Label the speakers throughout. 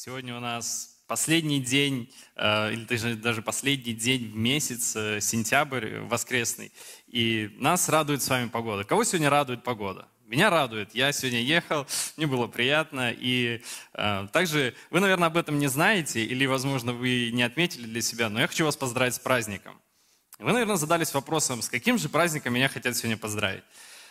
Speaker 1: Сегодня у нас последний день, э, или даже, последний день в месяц, э, сентябрь воскресный. И нас радует с вами погода. Кого сегодня радует погода? Меня радует. Я сегодня ехал, мне было приятно. И э, также вы, наверное, об этом не знаете, или, возможно, вы не отметили для себя, но я хочу вас поздравить с праздником. Вы, наверное, задались вопросом, с каким же праздником меня хотят сегодня поздравить?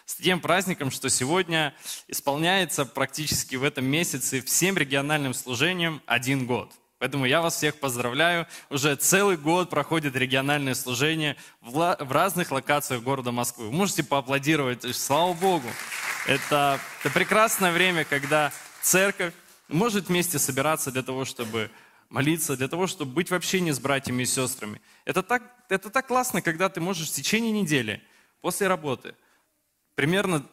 Speaker 1: С тем праздником, что сегодня исполняется практически в этом месяце всем региональным служениям один год. Поэтому я вас всех поздравляю. Уже целый год проходит региональное служение в разных локациях города Москвы. Вы можете поаплодировать. Слава Богу. Это, это прекрасное время, когда церковь может вместе собираться для того, чтобы молиться, для того, чтобы быть в общении с братьями и сестрами. Это так, это так классно, когда ты можешь в течение недели, после работы, примерно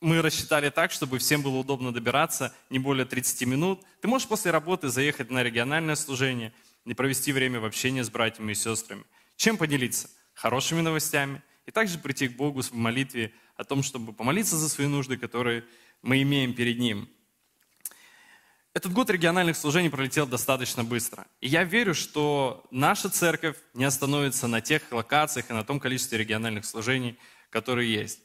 Speaker 1: мы рассчитали так, чтобы всем было удобно добираться, не более 30 минут. Ты можешь после работы заехать на региональное служение и провести время в общении с братьями и сестрами. Чем поделиться? Хорошими новостями. И также прийти к Богу в молитве о том, чтобы помолиться за свои нужды, которые мы имеем перед Ним. Этот год региональных служений пролетел достаточно быстро. И я верю, что наша церковь не остановится на тех локациях и на том количестве региональных служений, которые есть.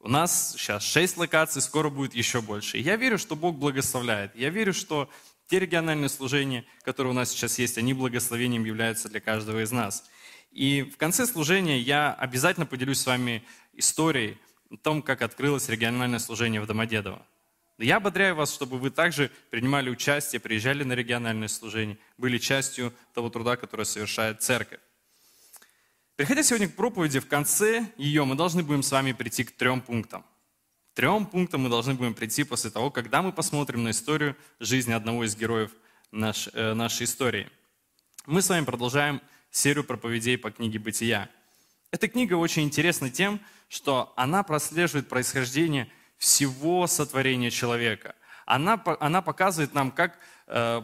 Speaker 1: У нас сейчас шесть локаций, скоро будет еще больше. Я верю, что Бог благословляет. Я верю, что те региональные служения, которые у нас сейчас есть, они благословением являются для каждого из нас. И в конце служения я обязательно поделюсь с вами историей о том, как открылось региональное служение в Домодедово. Я ободряю вас, чтобы вы также принимали участие, приезжали на региональное служение, были частью того труда, который совершает церковь. Приходя сегодня к проповеди, в конце ее мы должны будем с вами прийти к трем пунктам. Трем пунктам мы должны будем прийти после того, когда мы посмотрим на историю жизни одного из героев наш, э, нашей истории. Мы с вами продолжаем серию проповедей по книге «Бытия». Эта книга очень интересна тем, что она прослеживает происхождение всего сотворения человека. Она, она показывает нам, как э,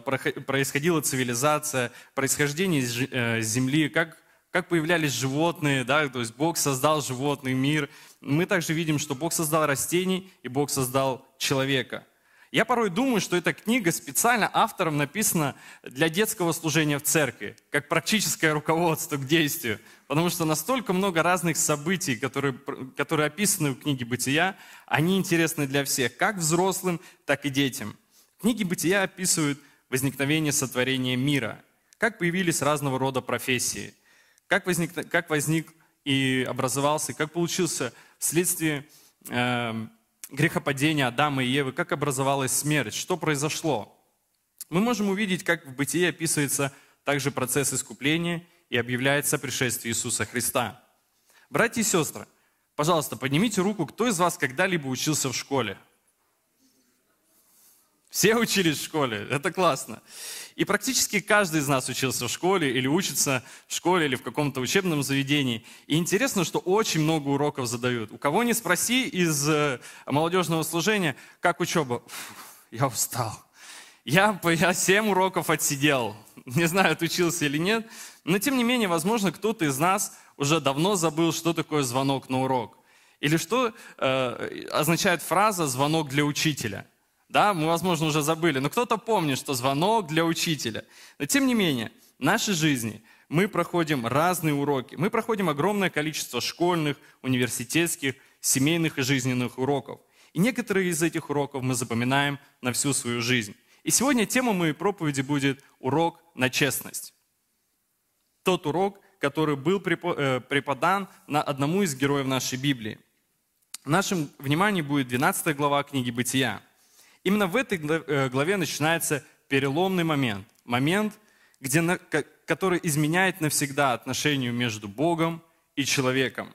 Speaker 1: происходила цивилизация, происхождение э, Земли, как, как появлялись животные, да, то есть Бог создал животный мир. Мы также видим, что Бог создал растений и Бог создал человека – я порой думаю, что эта книга специально автором написана для детского служения в церкви, как практическое руководство к действию. Потому что настолько много разных событий, которые, которые описаны в книге «Бытия», они интересны для всех, как взрослым, так и детям. Книги «Бытия» описывают возникновение сотворения мира, как появились разного рода профессии, как возник, как возник и образовался, как получился вследствие э, грехопадения Адама и Евы, как образовалась смерть, что произошло. Мы можем увидеть, как в бытии описывается также процесс искупления и объявляется пришествие Иисуса Христа. Братья и сестры, пожалуйста, поднимите руку, кто из вас когда-либо учился в школе? Все учились в школе, это классно. И практически каждый из нас учился в школе или учится в школе или в каком-то учебном заведении. И интересно, что очень много уроков задают. У кого не спроси из э, молодежного служения, как учеба? Я устал. Я, я 7 уроков отсидел. Не знаю, отучился или нет. Но тем не менее, возможно, кто-то из нас уже давно забыл, что такое звонок на урок. Или что э, означает фраза «звонок для учителя». Да, мы, возможно, уже забыли, но кто-то помнит, что звонок для учителя. Но тем не менее, в нашей жизни мы проходим разные уроки. Мы проходим огромное количество школьных, университетских, семейных и жизненных уроков. И некоторые из этих уроков мы запоминаем на всю свою жизнь. И сегодня тема моей проповеди будет урок на честность. Тот урок, который был э, преподан на одному из героев нашей Библии. В нашем внимании будет 12 глава книги «Бытия». Именно в этой э, главе начинается переломный момент. Момент, где, который изменяет навсегда отношению между Богом и человеком.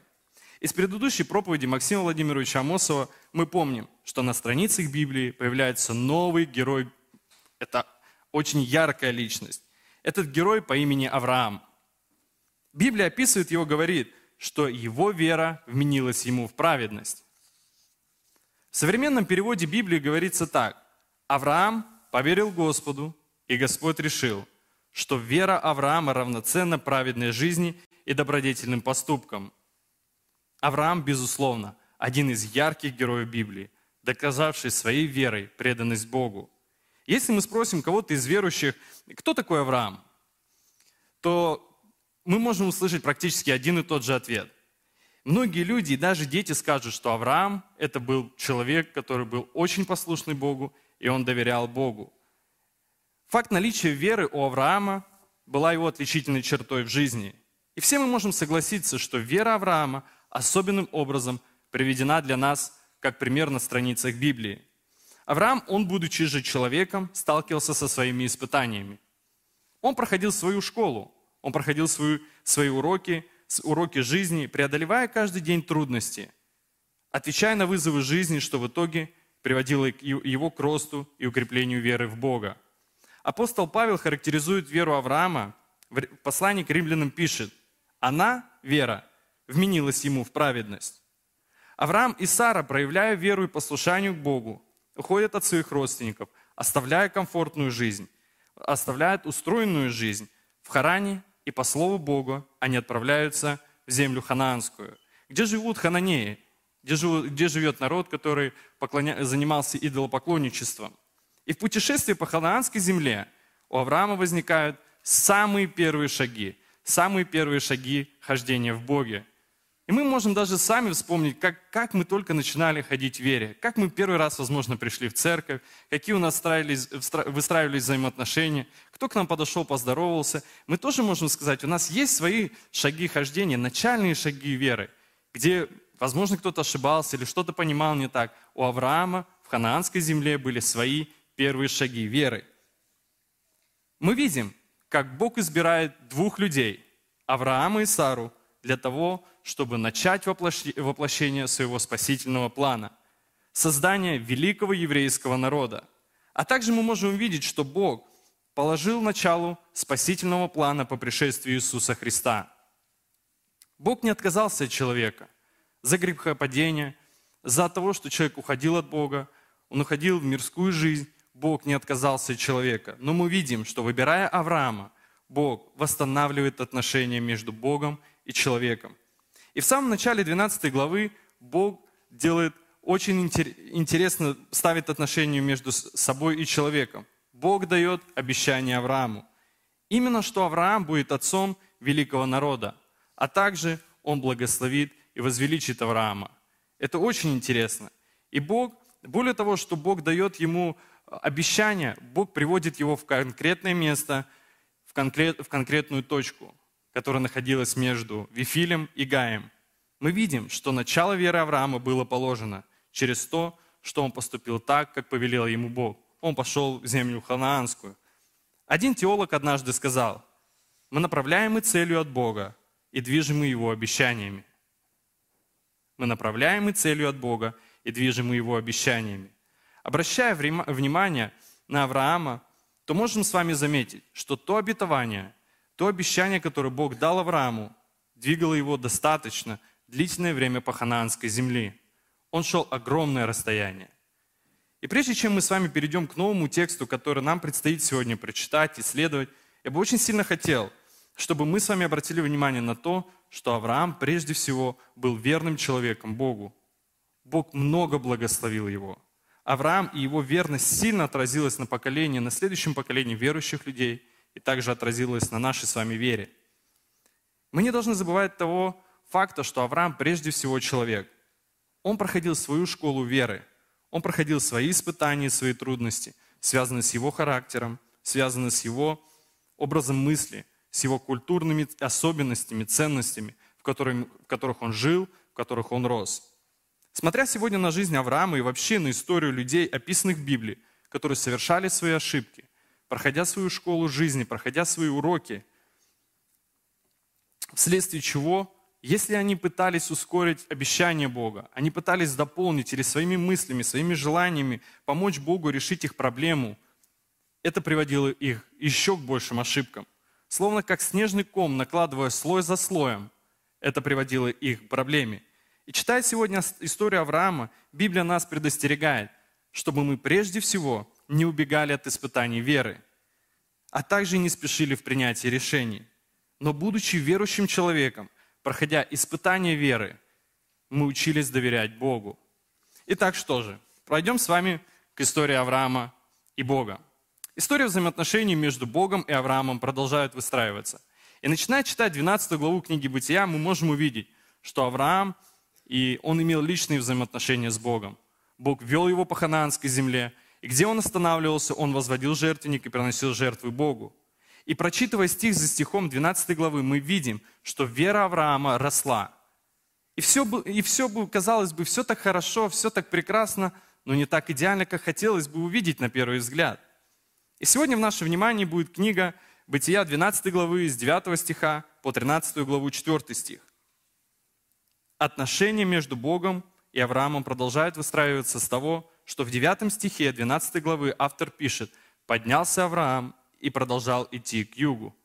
Speaker 1: Из предыдущей проповеди Максима Владимировича Амосова мы помним, что на страницах Библии появляется новый герой. Это очень яркая личность. Этот герой по имени Авраам. Библия описывает его, говорит, что его вера вменилась ему в праведность. В современном переводе Библии говорится так. Авраам поверил Господу, и Господь решил, что вера Авраама равноценна праведной жизни и добродетельным поступкам. Авраам, безусловно, один из ярких героев Библии, доказавший своей верой преданность Богу. Если мы спросим кого-то из верующих, кто такой Авраам, то мы можем услышать практически один и тот же ответ. Многие люди даже дети скажут, что Авраам – это был человек, который был очень послушный Богу, и он доверял Богу. Факт наличия веры у Авраама была его отличительной чертой в жизни. И все мы можем согласиться, что вера Авраама особенным образом приведена для нас как пример на страницах Библии. Авраам, он, будучи же человеком, сталкивался со своими испытаниями. Он проходил свою школу, он проходил свою, свои уроки, уроки жизни, преодолевая каждый день трудности, отвечая на вызовы жизни, что в итоге приводило его к росту и укреплению веры в Бога. Апостол Павел характеризует веру Авраама, в послании к римлянам пишет, «Она, вера, вменилась ему в праведность». Авраам и Сара, проявляя веру и послушанию к Богу, уходят от своих родственников, оставляя комфортную жизнь, оставляют устроенную жизнь в Харане и по слову Бога они отправляются в землю ханаанскую. Где живут хананеи? Где, живут, где живет народ, который поклоня... занимался идолопоклонничеством? И в путешествии по ханаанской земле у Авраама возникают самые первые шаги, самые первые шаги хождения в Боге. Можем даже сами вспомнить, как, как мы только начинали ходить в вере, как мы первый раз, возможно, пришли в церковь, какие у нас выстраивались взаимоотношения, кто к нам подошел, поздоровался. Мы тоже можем сказать, у нас есть свои шаги хождения, начальные шаги веры, где, возможно, кто-то ошибался или что-то понимал не так. У Авраама в ханаанской земле были свои первые шаги веры. Мы видим, как Бог избирает двух людей, Авраама и Сару, для того, чтобы начать воплощение своего спасительного плана, создание великого еврейского народа. А также мы можем увидеть, что Бог положил началу спасительного плана по пришествию Иисуса Христа. Бог не отказался от человека за грехопадение, за того, что человек уходил от Бога, он уходил в мирскую жизнь, Бог не отказался от человека. Но мы видим, что выбирая Авраама, Бог восстанавливает отношения между Богом и человеком. И в самом начале 12 главы Бог делает очень интересно, ставит отношения между собой и человеком. Бог дает обещание Аврааму. Именно что Авраам будет отцом великого народа, а также он благословит и возвеличит Авраама. Это очень интересно. И Бог, более того, что Бог дает ему обещание, Бог приводит его в конкретное место, в, конкрет, в конкретную точку которая находилась между Вифилем и Гаем, мы видим, что начало веры Авраама было положено через то, что он поступил так, как повелел ему Бог. Он пошел в землю ханаанскую. Один теолог однажды сказал, мы направляемы целью от Бога и движимы Его обещаниями. Мы направляемы целью от Бога и движимы Его обещаниями. Обращая внимание на Авраама, то можем с вами заметить, что то обетование, то обещание, которое Бог дал Аврааму, двигало его достаточно длительное время по ханаанской земле. Он шел огромное расстояние. И прежде чем мы с вами перейдем к новому тексту, который нам предстоит сегодня прочитать, исследовать, я бы очень сильно хотел, чтобы мы с вами обратили внимание на то, что Авраам прежде всего был верным человеком Богу. Бог много благословил его. Авраам и его верность сильно отразилась на поколение, на следующем поколении верующих людей – и также отразилось на нашей с вами вере. Мы не должны забывать того факта, что Авраам прежде всего человек. Он проходил свою школу веры, он проходил свои испытания, свои трудности, связанные с его характером, связанные с его образом мысли, с его культурными особенностями, ценностями, в, которых, в которых он жил, в которых он рос. Смотря сегодня на жизнь Авраама и вообще на историю людей, описанных в Библии, которые совершали свои ошибки, проходя свою школу жизни, проходя свои уроки, вследствие чего, если они пытались ускорить обещание Бога, они пытались дополнить или своими мыслями, своими желаниями помочь Богу решить их проблему, это приводило их еще к большим ошибкам. Словно как снежный ком, накладывая слой за слоем, это приводило их к проблеме. И читая сегодня историю Авраама, Библия нас предостерегает, чтобы мы прежде всего не убегали от испытаний веры, а также не спешили в принятии решений. Но будучи верующим человеком, проходя испытания веры, мы учились доверять Богу. Итак, что же? Пройдем с вами к истории Авраама и Бога. История взаимоотношений между Богом и Авраамом продолжает выстраиваться. И начиная читать 12 главу книги Бытия, мы можем увидеть, что Авраам, и он имел личные взаимоотношения с Богом. Бог вел его по ханаанской земле, и где он останавливался, он возводил жертвенник и приносил жертвы Богу. И прочитывая стих за стихом 12 главы, мы видим, что вера Авраама росла. И все, и все казалось бы, все так хорошо, все так прекрасно, но не так идеально, как хотелось бы увидеть на первый взгляд. И сегодня в наше внимание будет книга Бытия 12 главы с 9 стиха по 13 главу 4 стих. Отношения между Богом и Авраамом продолжают выстраиваться с того, что в 9 стихе 12 главы автор пишет «Поднялся Авраам и продолжал идти к югу».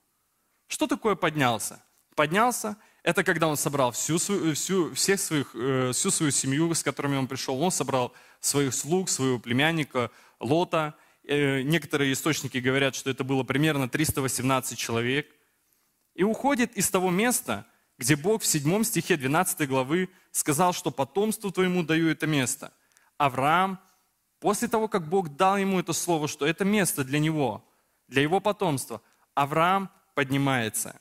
Speaker 1: Что такое поднялся? Поднялся – это когда он собрал всю свою, всю, всех своих, э, всю свою семью, с которыми он пришел. Он собрал своих слуг, своего племянника Лота. Э, некоторые источники говорят, что это было примерно 318 человек. И уходит из того места, где Бог в 7 стихе 12 главы сказал, что потомству твоему даю это место. Авраам, после того, как Бог дал ему это слово, что это место для него, для его потомства, Авраам поднимается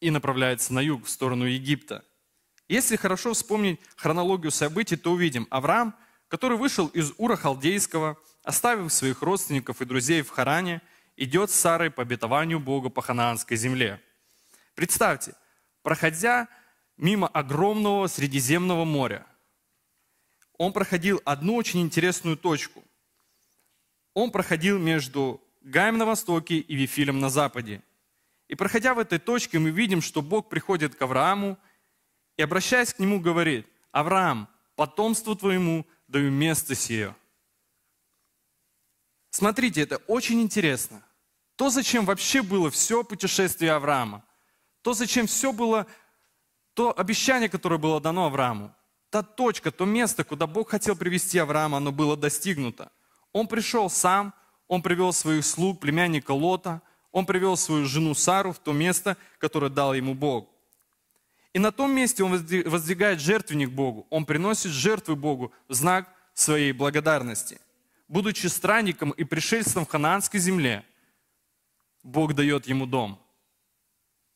Speaker 1: и направляется на юг, в сторону Египта. Если хорошо вспомнить хронологию событий, то увидим Авраам, который вышел из Ура Халдейского, оставив своих родственников и друзей в Харане, идет с Сарой по обетованию Бога по ханаанской земле. Представьте, проходя мимо огромного Средиземного моря, он проходил одну очень интересную точку. Он проходил между Гаем на востоке и Вифилем на западе. И проходя в этой точке, мы видим, что Бог приходит к Аврааму и, обращаясь к нему, говорит, «Авраам, потомству твоему даю место сие». Смотрите, это очень интересно. То, зачем вообще было все путешествие Авраама, то, зачем все было, то обещание, которое было дано Аврааму, та точка, то место, куда Бог хотел привести Авраама, оно было достигнуто. Он пришел сам, он привел своих слуг, племянника Лота, он привел свою жену Сару в то место, которое дал ему Бог. И на том месте он воздвигает жертвенник Богу. Он приносит жертвы Богу в знак своей благодарности. Будучи странником и пришельцем в ханаанской земле, Бог дает ему дом –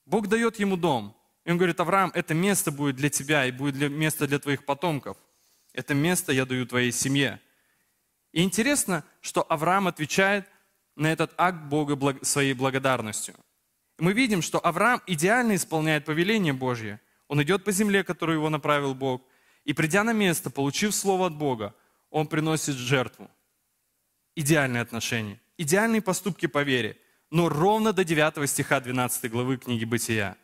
Speaker 1: Бог дает ему дом. И он говорит, Авраам, это место будет для тебя и будет для, место для твоих потомков. Это место я даю твоей семье. И интересно, что Авраам отвечает на этот акт Бога своей благодарностью. Мы видим, что Авраам идеально исполняет повеление Божье. Он идет по земле, которую его направил Бог. И придя на место, получив слово от Бога, он приносит жертву. Идеальные отношения, идеальные поступки по вере но ровно до 9 стиха 12 главы книги Бытия.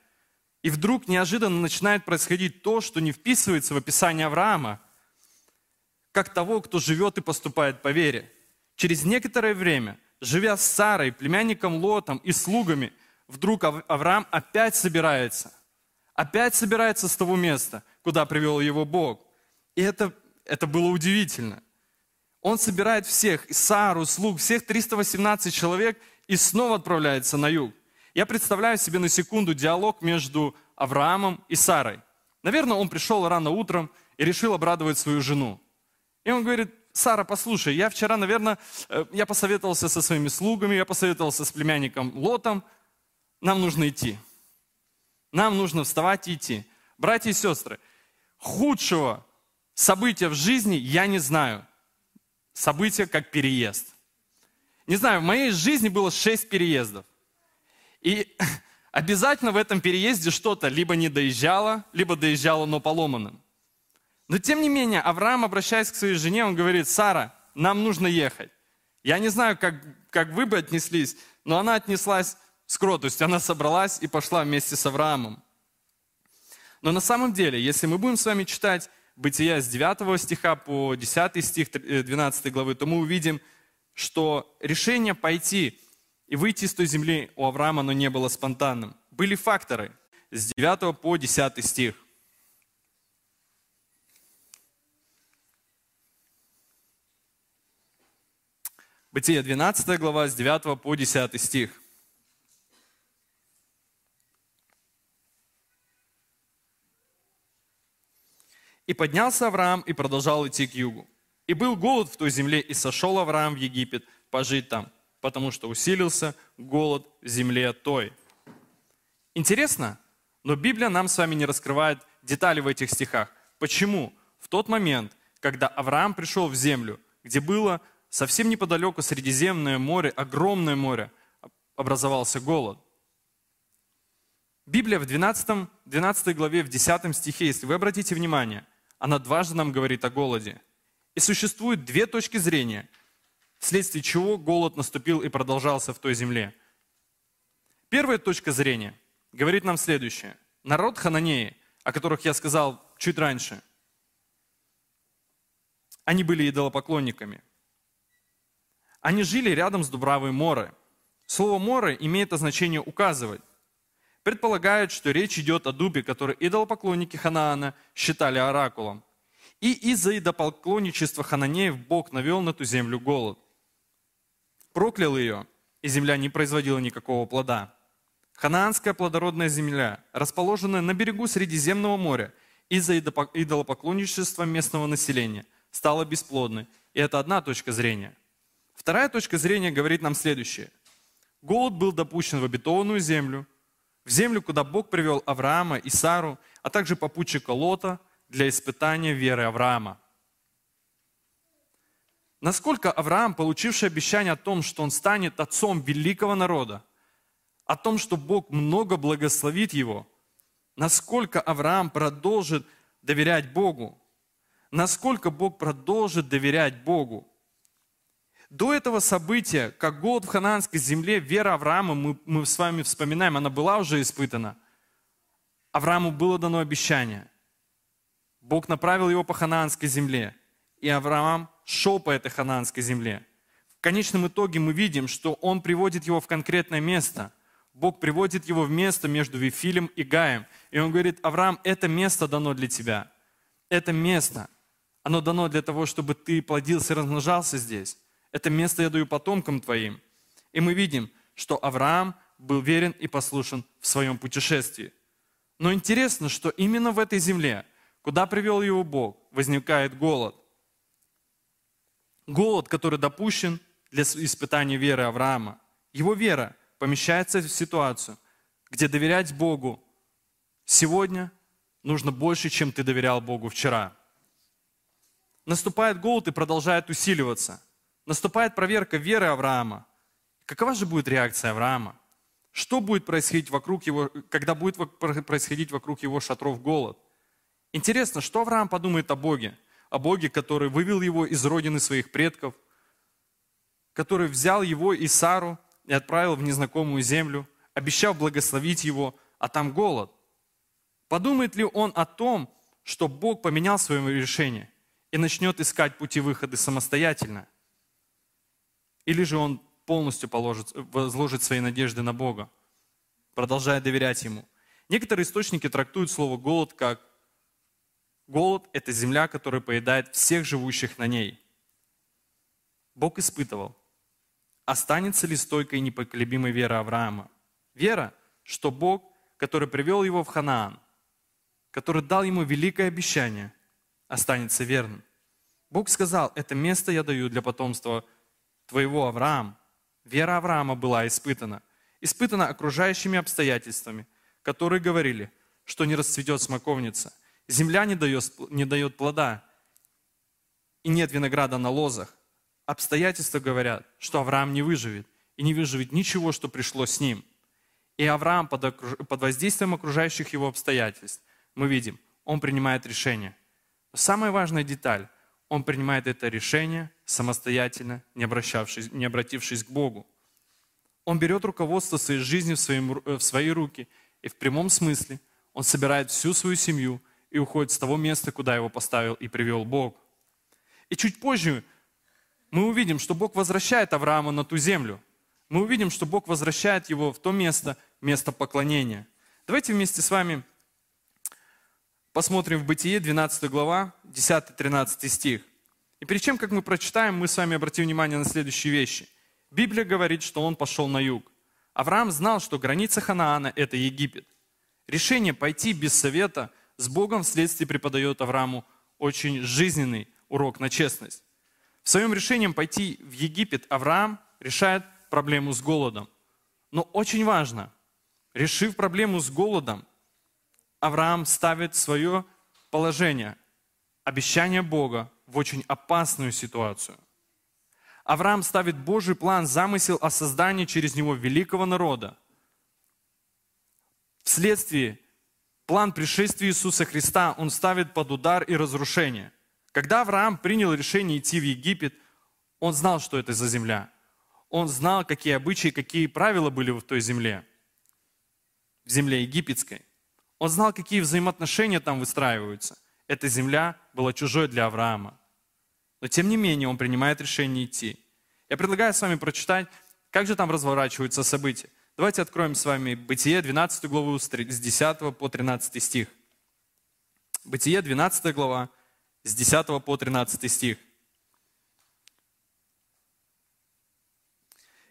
Speaker 1: И вдруг неожиданно начинает происходить то, что не вписывается в описание Авраама, как того, кто живет и поступает по вере. Через некоторое время, живя с Сарой, племянником Лотом и слугами, вдруг Авраам опять собирается. Опять собирается с того места, куда привел его Бог. И это, это было удивительно. Он собирает всех, Сару, слуг, всех 318 человек, и снова отправляется на юг. Я представляю себе на секунду диалог между Авраамом и Сарой. Наверное, он пришел рано утром и решил обрадовать свою жену. И он говорит, Сара, послушай, я вчера, наверное, э, я посоветовался со своими слугами, я посоветовался с племянником Лотом, нам нужно идти. Нам нужно вставать и идти. Братья и сестры, худшего события в жизни я не знаю. Событие как переезд – не знаю, в моей жизни было шесть переездов. И обязательно в этом переезде что-то либо не доезжало, либо доезжало, но поломанным. Но тем не менее, Авраам, обращаясь к своей жене, он говорит, Сара, нам нужно ехать. Я не знаю, как, как вы бы отнеслись, но она отнеслась с кротостью. Она собралась и пошла вместе с Авраамом. Но на самом деле, если мы будем с вами читать Бытия с 9 стиха по 10 стих 12 э, главы, то мы увидим, что решение пойти и выйти из той земли у Авраама, оно не было спонтанным. Были факторы с 9 по 10 стих. Бытие 12 глава с 9 по 10 стих. И поднялся Авраам и продолжал идти к югу. И был голод в той земле, и сошел Авраам в Египет пожить там, потому что усилился голод в земле той. Интересно, но Библия нам с вами не раскрывает детали в этих стихах. Почему? В тот момент, когда Авраам пришел в землю, где было совсем неподалеку Средиземное море, огромное море, образовался голод. Библия в 12, 12 главе, в 10 стихе, если вы обратите внимание, она дважды нам говорит о голоде. И существует две точки зрения, вследствие чего голод наступил и продолжался в той земле. Первая точка зрения говорит нам следующее. Народ Хананеи, о которых я сказал чуть раньше, они были идолопоклонниками. Они жили рядом с Дубравой Моры. Слово «море» имеет значение «указывать». Предполагают, что речь идет о дубе, который идолопоклонники Ханаана считали оракулом. И из-за идолопоклонничества Хананеев Бог навел на ту землю голод. Проклял ее, и земля не производила никакого плода. Ханаанская плодородная земля, расположенная на берегу Средиземного моря, из-за идолопоклонничества местного населения, стала бесплодной. И это одна точка зрения. Вторая точка зрения говорит нам следующее. Голод был допущен в обетованную землю, в землю, куда Бог привел Авраама и Сару, а также попутчика Лота для испытания веры Авраама. Насколько Авраам, получивший обещание о том, что он станет отцом великого народа, о том, что Бог много благословит его, насколько Авраам продолжит доверять Богу, насколько Бог продолжит доверять Богу. До этого события, как голод в ханаанской земле, вера Авраама, мы, мы с вами вспоминаем, она была уже испытана. Аврааму было дано обещание. Бог направил его по ханаанской земле, и Авраам шел по этой ханаанской земле. В конечном итоге мы видим, что он приводит его в конкретное место. Бог приводит его в место между Вифилем и Гаем. И он говорит, Авраам, это место дано для тебя. Это место, оно дано для того, чтобы ты плодился и размножался здесь. Это место я даю потомкам твоим. И мы видим, что Авраам был верен и послушен в своем путешествии. Но интересно, что именно в этой земле, куда привел его Бог, возникает голод. Голод, который допущен для испытания веры Авраама. Его вера помещается в ситуацию, где доверять Богу сегодня нужно больше, чем ты доверял Богу вчера. Наступает голод и продолжает усиливаться – наступает проверка веры Авраама. Какова же будет реакция Авраама? Что будет происходить вокруг его, когда будет происходить вокруг его шатров голод? Интересно, что Авраам подумает о Боге? О Боге, который вывел его из родины своих предков, который взял его и Сару и отправил в незнакомую землю, обещал благословить его, а там голод. Подумает ли он о том, что Бог поменял свое решение и начнет искать пути выхода самостоятельно? Или же он полностью положит, возложит свои надежды на Бога, продолжая доверять Ему. Некоторые источники трактуют слово «голод» как «голод – это земля, которая поедает всех живущих на ней». Бог испытывал, останется ли стойкой непоколебимой вера Авраама. Вера, что Бог, который привел его в Ханаан, который дал ему великое обещание, останется верным. Бог сказал, это место я даю для потомства твоего Авраам. Вера Авраама была испытана. Испытана окружающими обстоятельствами, которые говорили, что не расцветет смоковница. Земля не дает, не дает плода, и нет винограда на лозах. Обстоятельства говорят, что Авраам не выживет, и не выживет ничего, что пришло с ним. И Авраам под, под воздействием окружающих его обстоятельств, мы видим, он принимает решение. Но самая важная деталь – он принимает это решение самостоятельно, не, обращавшись, не обратившись к Богу. Он берет руководство своей жизни в, своим, э, в свои руки, и в прямом смысле он собирает всю свою семью и уходит с того места, куда его поставил и привел Бог. И чуть позже мы увидим, что Бог возвращает Авраама на ту землю. Мы увидим, что Бог возвращает его в то место, место поклонения. Давайте вместе с вами посмотрим в Бытие, 12 глава, 10-13 стих. И перед тем, как мы прочитаем, мы с вами обратим внимание на следующие вещи. Библия говорит, что он пошел на юг. Авраам знал, что граница Ханаана – это Египет. Решение пойти без совета с Богом вследствие преподает Аврааму очень жизненный урок на честность. В своем решении пойти в Египет Авраам решает проблему с голодом. Но очень важно, решив проблему с голодом, Авраам ставит свое положение, обещание Бога в очень опасную ситуацию. Авраам ставит Божий план, замысел о создании через него великого народа. Вследствие план пришествия Иисуса Христа он ставит под удар и разрушение. Когда Авраам принял решение идти в Египет, он знал, что это за земля. Он знал, какие обычаи, какие правила были в той земле, в земле египетской. Он знал, какие взаимоотношения там выстраиваются. Эта земля была чужой для Авраама. Но тем не менее он принимает решение идти. Я предлагаю с вами прочитать, как же там разворачиваются события. Давайте откроем с вами Бытие, 12 главу, с 10 по 13 стих. Бытие, 12 глава, с 10 по 13 стих.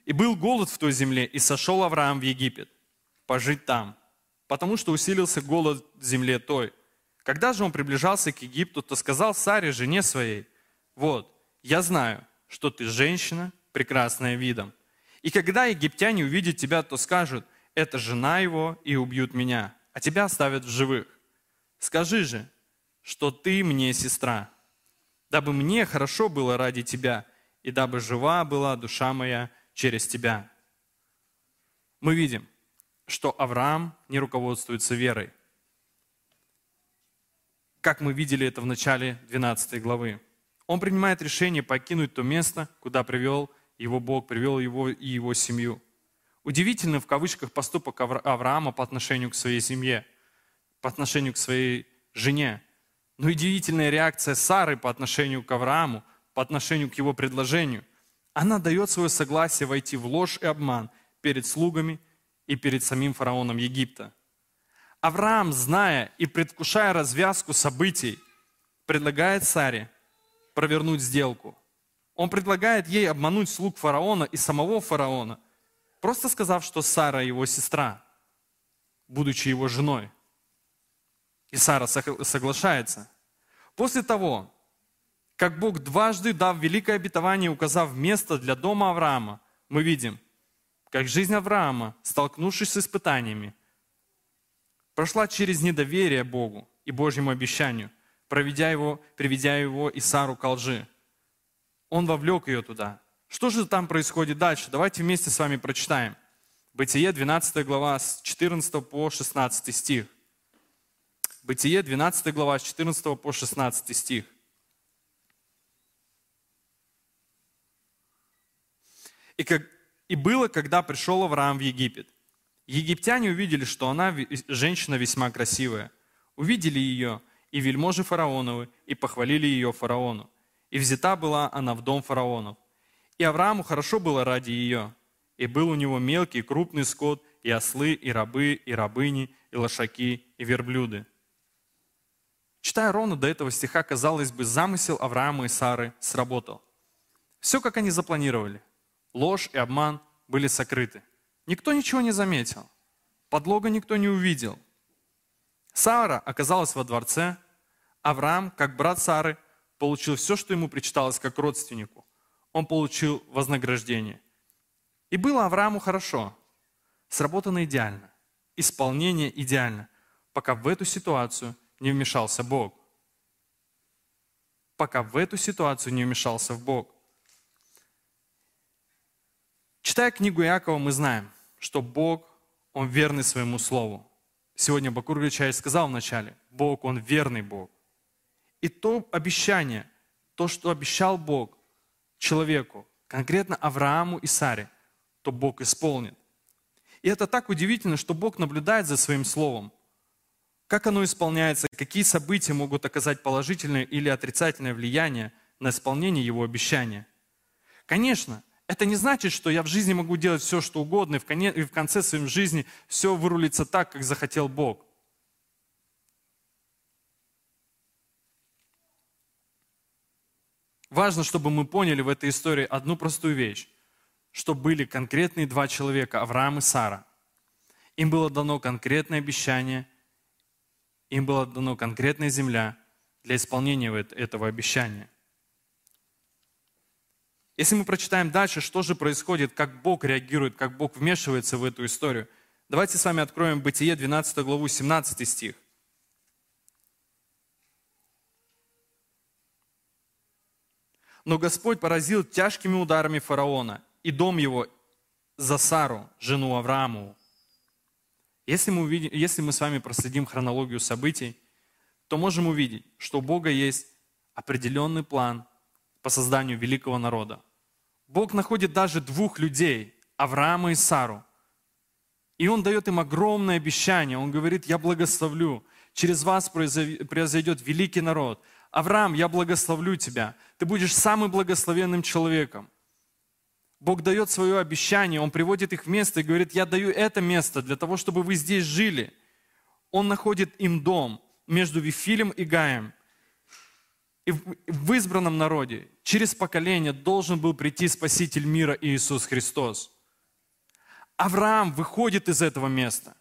Speaker 1: «И был голод в той земле, и сошел Авраам в Египет, пожить там, потому что усилился голод в земле той. Когда же он приближался к Египту, то сказал Саре, жене своей, «Вот, я знаю, что ты женщина, прекрасная видом, и когда египтяне увидят тебя, то скажут, это жена его, и убьют меня, а тебя оставят в живых. Скажи же, что ты мне сестра, дабы мне хорошо было ради тебя, и дабы жива была душа моя через тебя. Мы видим, что Авраам не руководствуется верой. Как мы видели это в начале 12 главы. Он принимает решение покинуть то место, куда привел его Бог, привел его и его семью. Удивительно в кавычках поступок Авраама по отношению к своей семье, по отношению к своей жене. Но удивительная реакция Сары по отношению к Аврааму, по отношению к его предложению. Она дает свое согласие войти в ложь и обман перед слугами и перед самим фараоном Египта. Авраам, зная и предвкушая развязку событий, предлагает Саре провернуть сделку. Он предлагает ей обмануть слуг фараона и самого фараона, просто сказав, что Сара его сестра, будучи его женой. И Сара соглашается. После того, как Бог дважды, дав великое обетование, указав место для дома Авраама, мы видим, как жизнь Авраама, столкнувшись с испытаниями, прошла через недоверие Богу и Божьему обещанию, проведя его, приведя его и Сару к лжи он вовлек ее туда. Что же там происходит дальше? Давайте вместе с вами прочитаем. Бытие, 12 глава, с 14 по 16 стих. Бытие, 12 глава, с 14 по 16 стих. И, как, и было, когда пришел Авраам в Египет. Египтяне увидели, что она женщина весьма красивая. Увидели ее и вельможи фараоновы, и похвалили ее фараону. И взята была она в дом фараонов. И Аврааму хорошо было ради ее. И был у него мелкий, крупный скот, и ослы, и рабы, и рабыни, и лошаки, и верблюды. Читая ровно до этого стиха, казалось бы, замысел Авраама и Сары сработал. Все, как они запланировали. Ложь и обман были сокрыты. Никто ничего не заметил. Подлога никто не увидел. Сара оказалась во дворце. Авраам, как брат Сары, получил все, что ему причиталось как родственнику. Он получил вознаграждение. И было Аврааму хорошо. Сработано идеально. Исполнение идеально, пока в эту ситуацию не вмешался Бог. Пока в эту ситуацию не вмешался в Бог. Читая книгу Иакова, мы знаем, что Бог, Он верный своему слову. Сегодня Бакур Гречаевич сказал вначале, Бог, Он верный Бог. И то обещание, то, что обещал Бог человеку, конкретно Аврааму и Саре, то Бог исполнит. И это так удивительно, что Бог наблюдает за своим словом. Как оно исполняется, какие события могут оказать положительное или отрицательное влияние на исполнение Его обещания. Конечно, это не значит, что я в жизни могу делать все, что угодно, и в конце своей жизни все вырулится так, как захотел Бог. Важно, чтобы мы поняли в этой истории одну простую вещь, что были конкретные два человека, Авраам и Сара. Им было дано конкретное обещание, им была дано конкретная земля для исполнения этого обещания. Если мы прочитаем дальше, что же происходит, как Бог реагирует, как Бог вмешивается в эту историю, давайте с вами откроем Бытие 12 главу 17 стих. Но Господь поразил тяжкими ударами фараона и дом его за Сару, жену Авраамову. Если мы, увидим, если мы с вами проследим хронологию событий, то можем увидеть, что у Бога есть определенный план по созданию великого народа. Бог находит даже двух людей, Авраама и Сару. И Он дает им огромное обещание. Он говорит, я благословлю. Через вас произойдет великий народ. Авраам, я благословлю тебя. Ты будешь самым благословенным человеком. Бог дает свое обещание, Он приводит их в место и говорит, я даю это место для того, чтобы вы здесь жили. Он находит им дом между Вифилем и Гаем. И в избранном народе через поколение должен был прийти Спаситель мира Иисус Христос. Авраам выходит из этого места,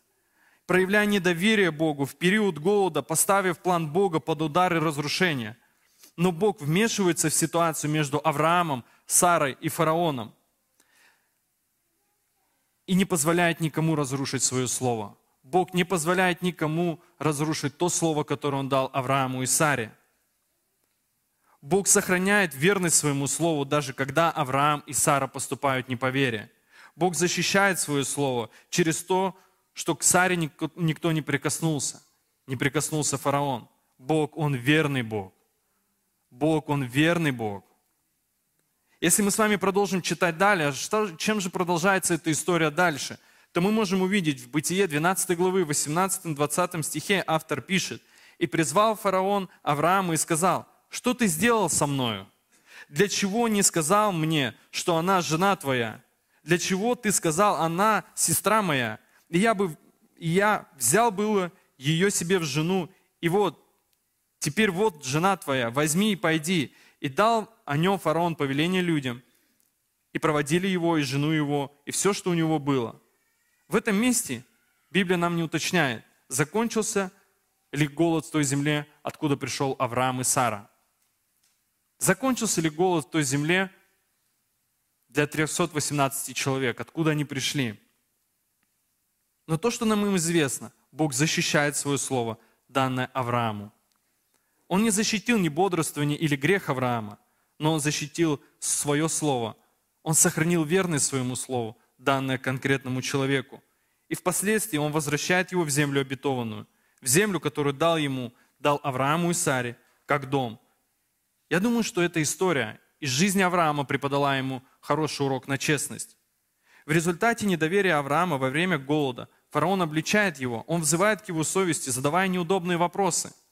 Speaker 1: проявляя недоверие Богу в период голода, поставив план Бога под удар и разрушение. Но Бог вмешивается в ситуацию между Авраамом, Сарой и фараоном и не позволяет никому разрушить свое слово. Бог не позволяет никому разрушить то слово, которое Он дал Аврааму и Саре. Бог сохраняет верность своему слову, даже когда Авраам и Сара поступают не по вере. Бог защищает свое слово через то, что к Саре никто не прикоснулся. Не прикоснулся фараон. Бог, Он верный Бог. Бог, Он верный Бог. Если мы с вами продолжим читать далее, что, чем же продолжается эта история дальше, то мы можем увидеть в Бытие 12 главы 18-20 стихе автор пишет, «И призвал фараон Авраама и сказал, что ты сделал со мною? Для чего не сказал мне, что она жена твоя? Для чего ты сказал, она сестра моя? И я, бы, я взял было ее себе в жену, и вот, теперь вот жена твоя, возьми и пойди, и дал о нем фараон повеление людям, и проводили его, и жену его, и все, что у него было. В этом месте Библия нам не уточняет, закончился ли голод в той земле, откуда пришел Авраам и Сара. Закончился ли голод в той земле для 318 человек, откуда они пришли. Но то, что нам им известно, Бог защищает свое слово, данное Аврааму. Он не защитил ни бодрствование или грех Авраама, но он защитил свое слово. Он сохранил верность своему слову, данное конкретному человеку. И впоследствии он возвращает его в землю обетованную, в землю, которую дал ему, дал Аврааму и Саре, как дом. Я думаю, что эта история из жизни Авраама преподала ему хороший урок на честность. В результате недоверия Авраама во время голода фараон обличает его, он взывает к его совести, задавая неудобные вопросы –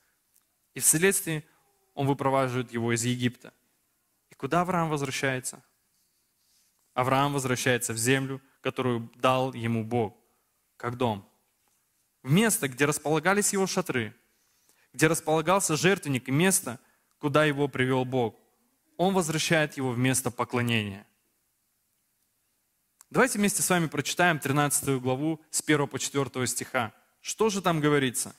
Speaker 1: и вследствие он выпроваживает его из Египта. И куда Авраам возвращается? Авраам возвращается в землю, которую дал ему Бог, как дом. В место, где располагались его шатры, где располагался жертвенник и место, куда его привел Бог. Он возвращает его в место поклонения. Давайте вместе с вами прочитаем 13 главу с 1 по 4 стиха. Что же там говорится?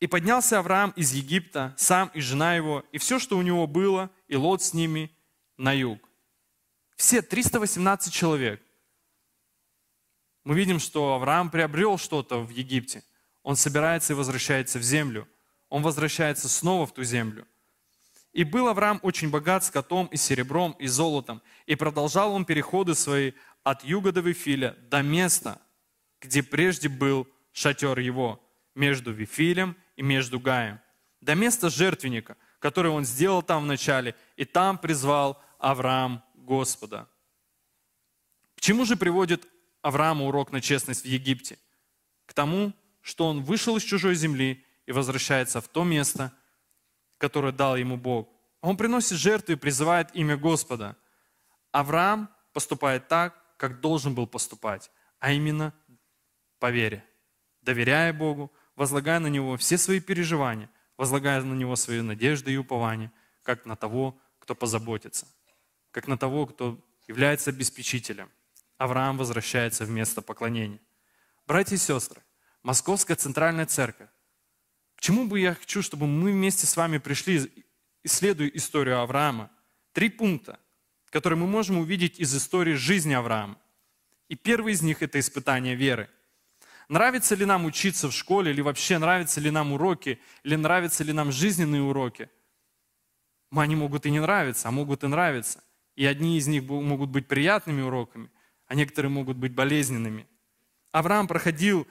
Speaker 1: И поднялся Авраам из Египта, сам и жена его, и все, что у него было, и лот с ними на юг. Все 318 человек. Мы видим, что Авраам приобрел что-то в Египте. Он собирается и возвращается в землю. Он возвращается снова в ту землю. И был Авраам очень богат скотом и серебром и золотом. И продолжал он переходы свои от юга до Вифиля до места, где прежде был шатер его, между Вифилем и между Гаем, до места жертвенника, который он сделал там вначале, и там призвал Авраам Господа. К чему же приводит Авраама урок на честность в Египте? К тому, что он вышел из чужой земли и возвращается в то место, которое дал ему Бог. Он приносит жертву и призывает имя Господа. Авраам поступает так, как должен был поступать, а именно по вере, доверяя Богу, возлагая на Него все свои переживания, возлагая на Него свои надежды и упования, как на того, кто позаботится, как на того, кто является обеспечителем. Авраам возвращается в место поклонения. Братья и сестры, Московская Центральная Церковь. Чему бы я хочу, чтобы мы вместе с вами пришли, исследуя историю Авраама, три пункта, которые мы можем увидеть из истории жизни Авраама. И первый из них – это испытание веры. Нравится ли нам учиться в школе, или вообще нравятся ли нам уроки, или нравятся ли нам жизненные уроки? Они могут и не нравиться, а могут и нравиться. И одни из них могут быть приятными уроками, а некоторые могут быть болезненными. Авраам проходил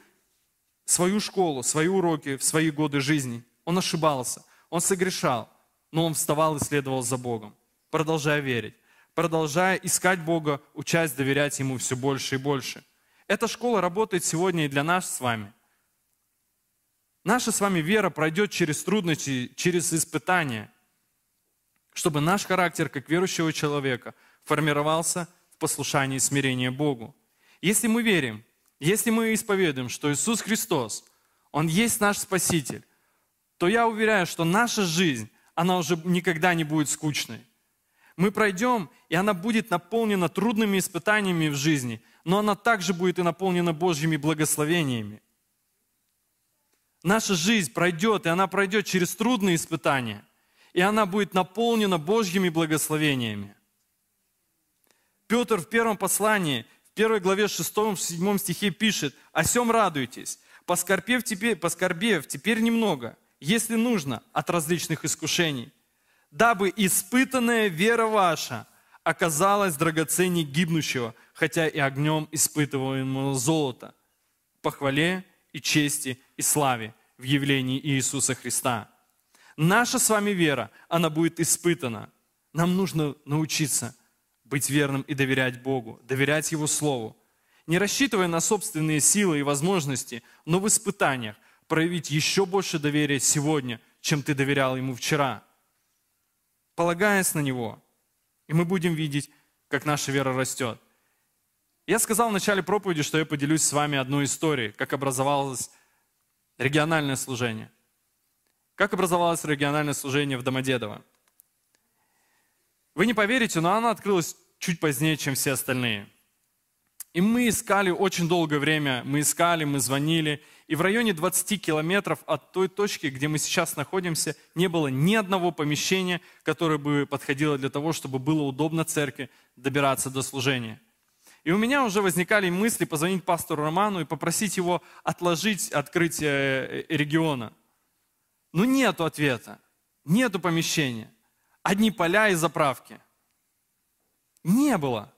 Speaker 1: свою школу, свои уроки в свои годы жизни. Он ошибался, он согрешал, но он вставал и следовал за Богом, продолжая верить, продолжая искать Бога, учась доверять Ему все больше и больше. Эта школа работает сегодня и для нас с вами. Наша с вами вера пройдет через трудности, через испытания, чтобы наш характер как верующего человека формировался в послушании и смирении Богу. Если мы верим, если мы исповедуем, что Иисус Христос, Он есть наш Спаситель, то я уверяю, что наша жизнь, она уже никогда не будет скучной. Мы пройдем, и она будет наполнена трудными испытаниями в жизни, но она также будет и наполнена Божьими благословениями. Наша жизнь пройдет, и она пройдет через трудные испытания, и она будет наполнена Божьими благословениями. Петр в первом послании – первой главе 6-7 стихе пишет, «О сем радуйтесь, поскорбев теперь, поскорбев теперь немного, если нужно, от различных искушений, дабы испытанная вера ваша оказалась драгоценней гибнущего, хотя и огнем испытываемого золота, похвале и чести и славе в явлении Иисуса Христа». Наша с вами вера, она будет испытана. Нам нужно научиться – быть верным и доверять Богу, доверять Его Слову. Не рассчитывая на собственные силы и возможности, но в испытаниях проявить еще больше доверия сегодня, чем ты доверял Ему вчера. Полагаясь на Него, и мы будем видеть, как наша вера растет. Я сказал в начале проповеди, что я поделюсь с вами одной историей, как образовалось региональное служение. Как образовалось региональное служение в Домодедово. Вы не поверите, но она открылась чуть позднее, чем все остальные. И мы искали очень долгое время, мы искали, мы звонили, и в районе 20 километров от той точки, где мы сейчас находимся, не было ни одного помещения, которое бы подходило для того, чтобы было удобно церкви добираться до служения. И у меня уже возникали мысли позвонить пастору Роману и попросить его отложить открытие э, региона. Но нету ответа, нету помещения одни поля и заправки. Не было.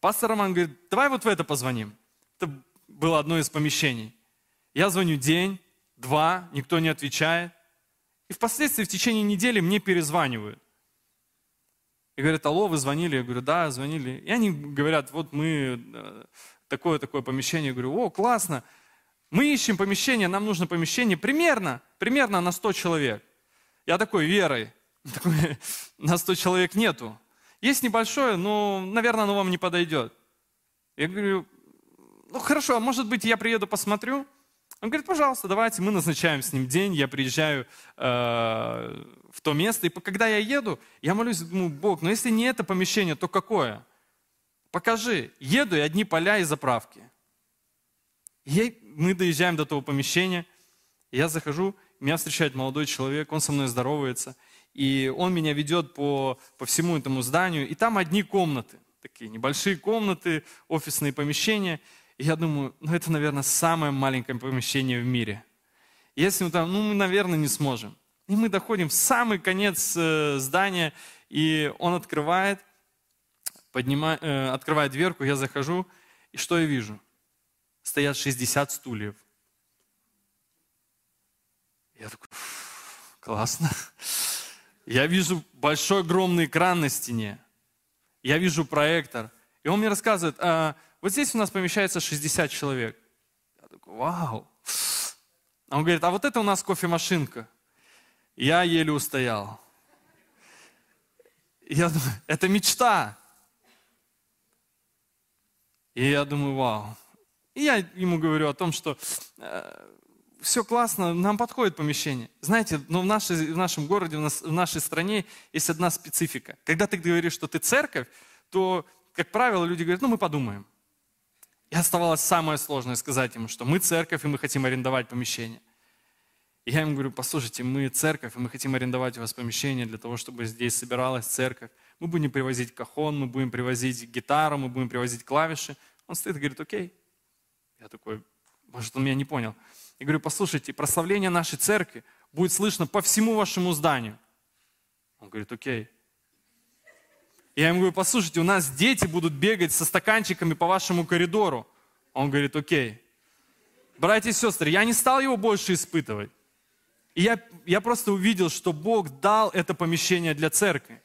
Speaker 1: Пастор Роман говорит, давай вот в это позвоним. Это было одно из помещений. Я звоню день, два, никто не отвечает. И впоследствии в течение недели мне перезванивают. И говорят, алло, вы звонили? Я говорю, да, звонили. И они говорят, вот мы э, такое-такое помещение. Я говорю, о, классно. Мы ищем помещение, нам нужно помещение примерно, примерно на 100 человек. Я такой верой, такой, на 100 человек нету. Есть небольшое, но, наверное, оно вам не подойдет. Я говорю, ну хорошо, а может быть я приеду посмотрю? Он говорит, пожалуйста, давайте, мы назначаем с ним день, я приезжаю э, в то место, и когда я еду, я молюсь, думаю, Бог, но если не это помещение, то какое? Покажи. Еду, и одни поля и заправки. И мы доезжаем до того помещения, я захожу, меня встречает молодой человек, он со мной здоровается – и он меня ведет по, по всему этому зданию, и там одни комнаты, такие небольшие комнаты, офисные помещения. И я думаю, ну это, наверное, самое маленькое помещение в мире. Если мы там, ну мы, наверное, не сможем. И мы доходим в самый конец э, здания, и он открывает, поднимает, э, открывает дверку, я захожу, и что я вижу? Стоят 60 стульев. Я такой, классно. Я вижу большой огромный экран на стене. Я вижу проектор. И он мне рассказывает, а, вот здесь у нас помещается 60 человек. Я такой, вау. А он говорит, а вот это у нас кофемашинка. Я еле устоял. я думаю, это мечта. И я думаю, вау. И я ему говорю о том, что э, все классно, нам подходит помещение. Знаете, но в, нашей, в нашем городе, в, нас, в нашей стране есть одна специфика. Когда ты говоришь, что ты церковь, то, как правило, люди говорят, ну мы подумаем. И оставалось самое сложное сказать ему, что мы церковь, и мы хотим арендовать помещение. И я им говорю, послушайте, мы церковь, и мы хотим арендовать у вас помещение для того, чтобы здесь собиралась церковь. мы будем привозить кахон, мы будем привозить гитару, мы будем привозить клавиши. Он стоит и говорит, окей. Я такой, может, он меня не понял. Я говорю, послушайте, прославление нашей церкви будет слышно по всему вашему зданию. Он говорит, окей. Я ему говорю, послушайте, у нас дети будут бегать со стаканчиками по вашему коридору. Он говорит, окей. Братья и сестры, я не стал его больше испытывать. И я, я просто увидел, что Бог дал это помещение для церкви.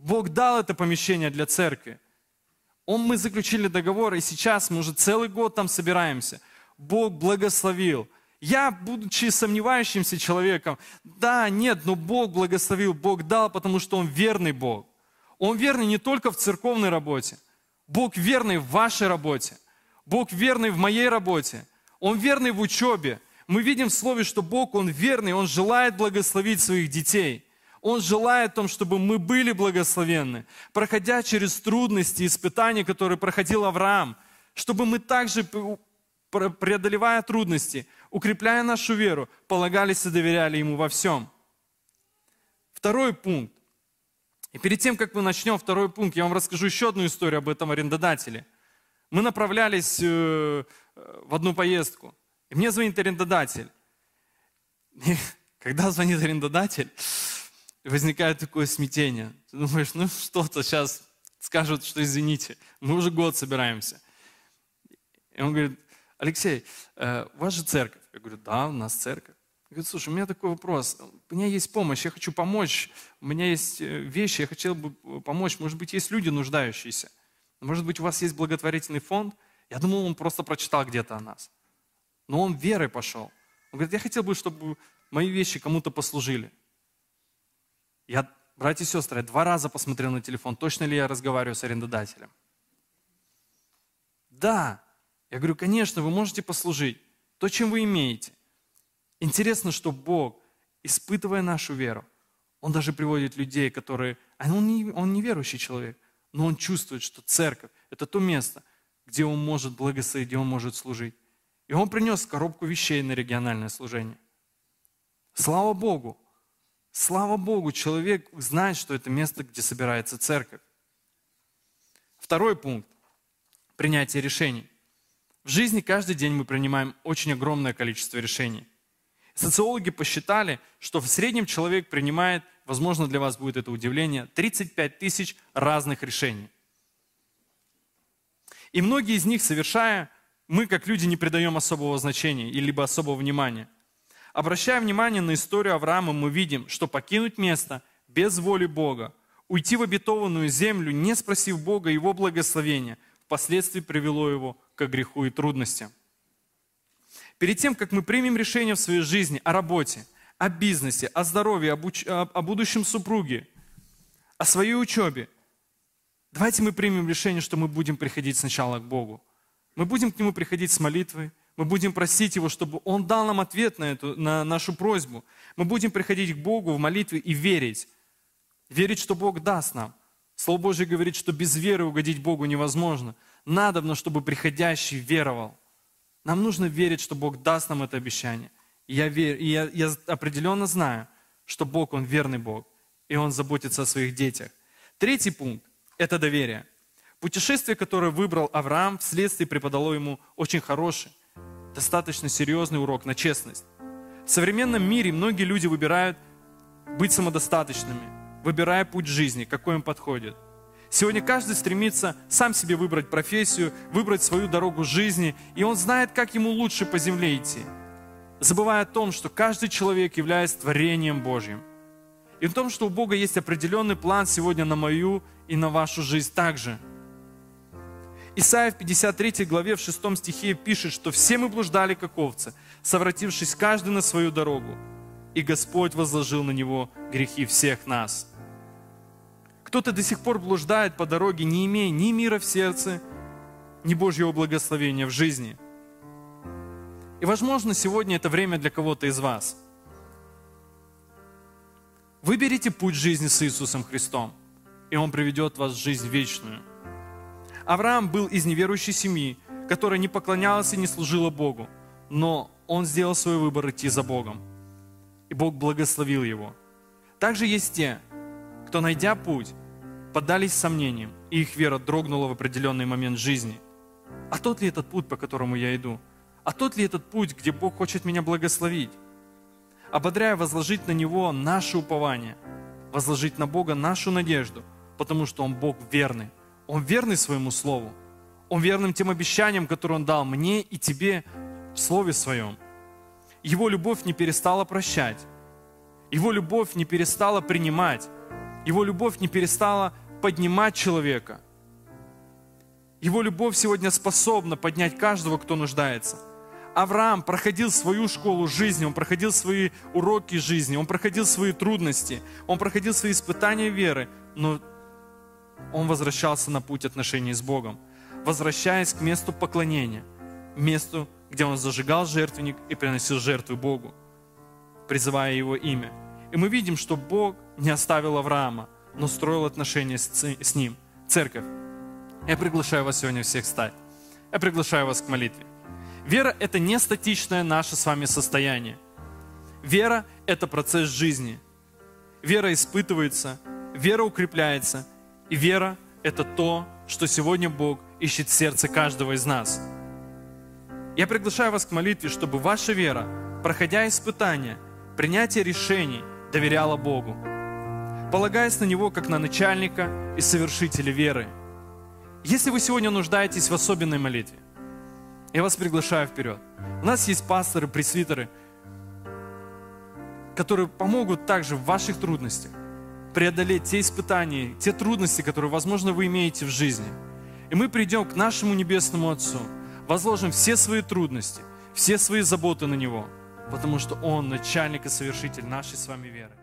Speaker 1: Бог дал это помещение для церкви. Он, мы заключили договор, и сейчас мы уже целый год там собираемся. Бог благословил. Я, будучи сомневающимся человеком, да, нет, но Бог благословил, Бог дал, потому что Он верный Бог. Он верный не только в церковной работе. Бог верный в вашей работе. Бог верный в моей работе. Он верный в учебе. Мы видим в Слове, что Бог, Он верный, Он желает благословить своих детей. Он желает том, чтобы мы были благословенны, проходя через трудности, испытания, которые проходил Авраам, чтобы мы также, преодолевая трудности, укрепляя нашу веру, полагались и доверяли Ему во всем. Второй пункт. И перед тем, как мы начнем второй пункт, я вам расскажу еще одну историю об этом арендодателе. Мы направлялись э, в одну поездку, и мне звонит арендодатель. И когда звонит арендодатель, возникает такое смятение. Ты думаешь, ну что-то сейчас скажут, что извините, мы уже год собираемся. И он говорит, Алексей, э, у вас же церковь. Я говорю, да, у нас церковь. Он говорит, слушай, у меня такой вопрос. У меня есть помощь, я хочу помочь. У меня есть э, вещи, я хотел бы помочь. Может быть, есть люди нуждающиеся. Может быть, у вас есть благотворительный фонд. Я думал, он просто прочитал где-то о нас. Но он верой пошел. Он говорит, я хотел бы, чтобы мои вещи кому-то послужили. Я, братья и сестры, два раза посмотрел на телефон, точно ли я разговариваю с арендодателем. Да, я говорю, конечно, вы можете послужить то, чем вы имеете. Интересно, что Бог, испытывая нашу веру, Он даже приводит людей, которые... А он не, он не верующий человек, но он чувствует, что церковь – это то место, где он может благословить, где он может служить. И он принес коробку вещей на региональное служение. Слава Богу! Слава Богу, человек знает, что это место, где собирается церковь. Второй пункт – принятие решений. В жизни каждый день мы принимаем очень огромное количество решений. Социологи посчитали, что в среднем человек принимает, возможно, для вас будет это удивление, 35 тысяч разных решений. И многие из них, совершая, мы, как люди, не придаем особого значения или особого внимания – Обращая внимание на историю Авраама, мы видим, что покинуть место без воли Бога, уйти в обетованную землю, не спросив Бога его благословения, впоследствии привело его к греху и трудностям. Перед тем, как мы примем решение в своей жизни о работе, о бизнесе, о здоровье, об, уч... о будущем супруге, о своей учебе, давайте мы примем решение, что мы будем приходить сначала к Богу. Мы будем к Нему приходить с молитвой, мы будем просить Его, чтобы Он дал нам ответ на, эту, на нашу просьбу. Мы будем приходить к Богу в молитве и верить. Верить, что Бог даст нам. Слово Божье говорит, что без веры угодить Богу невозможно. Надобно, чтобы приходящий веровал. Нам нужно верить, что Бог даст нам это обещание. И я, верю, и я, я определенно знаю, что Бог, Он верный Бог, и Он заботится о своих детях. Третий пункт – это доверие. Путешествие, которое выбрал Авраам, вследствие преподало ему очень хороший, достаточно серьезный урок на честность. В современном мире многие люди выбирают быть самодостаточными, выбирая путь жизни, какой им подходит. Сегодня каждый стремится сам себе выбрать профессию, выбрать свою дорогу жизни, и он знает, как ему лучше по земле идти, забывая о том, что каждый человек является творением Божьим. И в том, что у Бога есть определенный план сегодня на мою и на вашу жизнь также – Исайя в 53 главе в 6 стихе пишет, что все мы блуждали, как овцы, совратившись каждый на свою дорогу, и Господь возложил на него грехи всех нас. Кто-то до сих пор блуждает по дороге, не имея ни мира в сердце, ни Божьего благословения в жизни. И, возможно, сегодня это время для кого-то из вас. Выберите путь жизни с Иисусом Христом, и Он приведет вас в жизнь вечную. Авраам был из неверующей семьи, которая не поклонялась и не служила Богу, но он сделал свой выбор идти за Богом. И Бог благословил его. Также есть те, кто, найдя путь,
Speaker 2: поддались сомнениям, и их вера дрогнула в определенный момент жизни. А тот ли этот путь, по которому я иду? А тот ли этот путь, где Бог хочет меня благословить? Ободряя возложить на Него наше упование, возложить на Бога нашу надежду, потому что Он Бог верный. Он верный своему Слову. Он верным тем обещаниям, которые Он дал мне и тебе в Слове Своем. Его любовь не перестала прощать. Его любовь не перестала принимать. Его любовь не перестала поднимать человека. Его любовь сегодня способна поднять каждого, кто нуждается. Авраам проходил свою школу жизни, он проходил свои уроки жизни, он проходил свои трудности, он проходил свои испытания веры, но он возвращался на путь отношений с Богом, возвращаясь к месту поклонения, месту, где он зажигал жертвенник и приносил жертвы Богу, призывая его имя. И мы видим, что Бог не оставил Авраама, но строил отношения с, с ним. Церковь, я приглашаю вас сегодня всех стать. Я приглашаю вас к молитве. Вера – это не статичное наше с вами состояние. Вера – это процесс жизни. Вера испытывается, вера укрепляется, и вера – это то, что сегодня Бог ищет в сердце каждого из нас. Я приглашаю вас к молитве, чтобы ваша вера, проходя испытания, принятие решений, доверяла Богу, полагаясь на Него как на начальника и совершителя веры. Если вы сегодня нуждаетесь в особенной молитве, я вас приглашаю вперед. У нас есть пасторы, пресвитеры, которые помогут также в ваших трудностях преодолеть те испытания, те трудности, которые, возможно, вы имеете в жизни. И мы придем к нашему Небесному Отцу, возложим все свои трудности, все свои заботы на Него, потому что Он начальник и совершитель нашей с вами веры.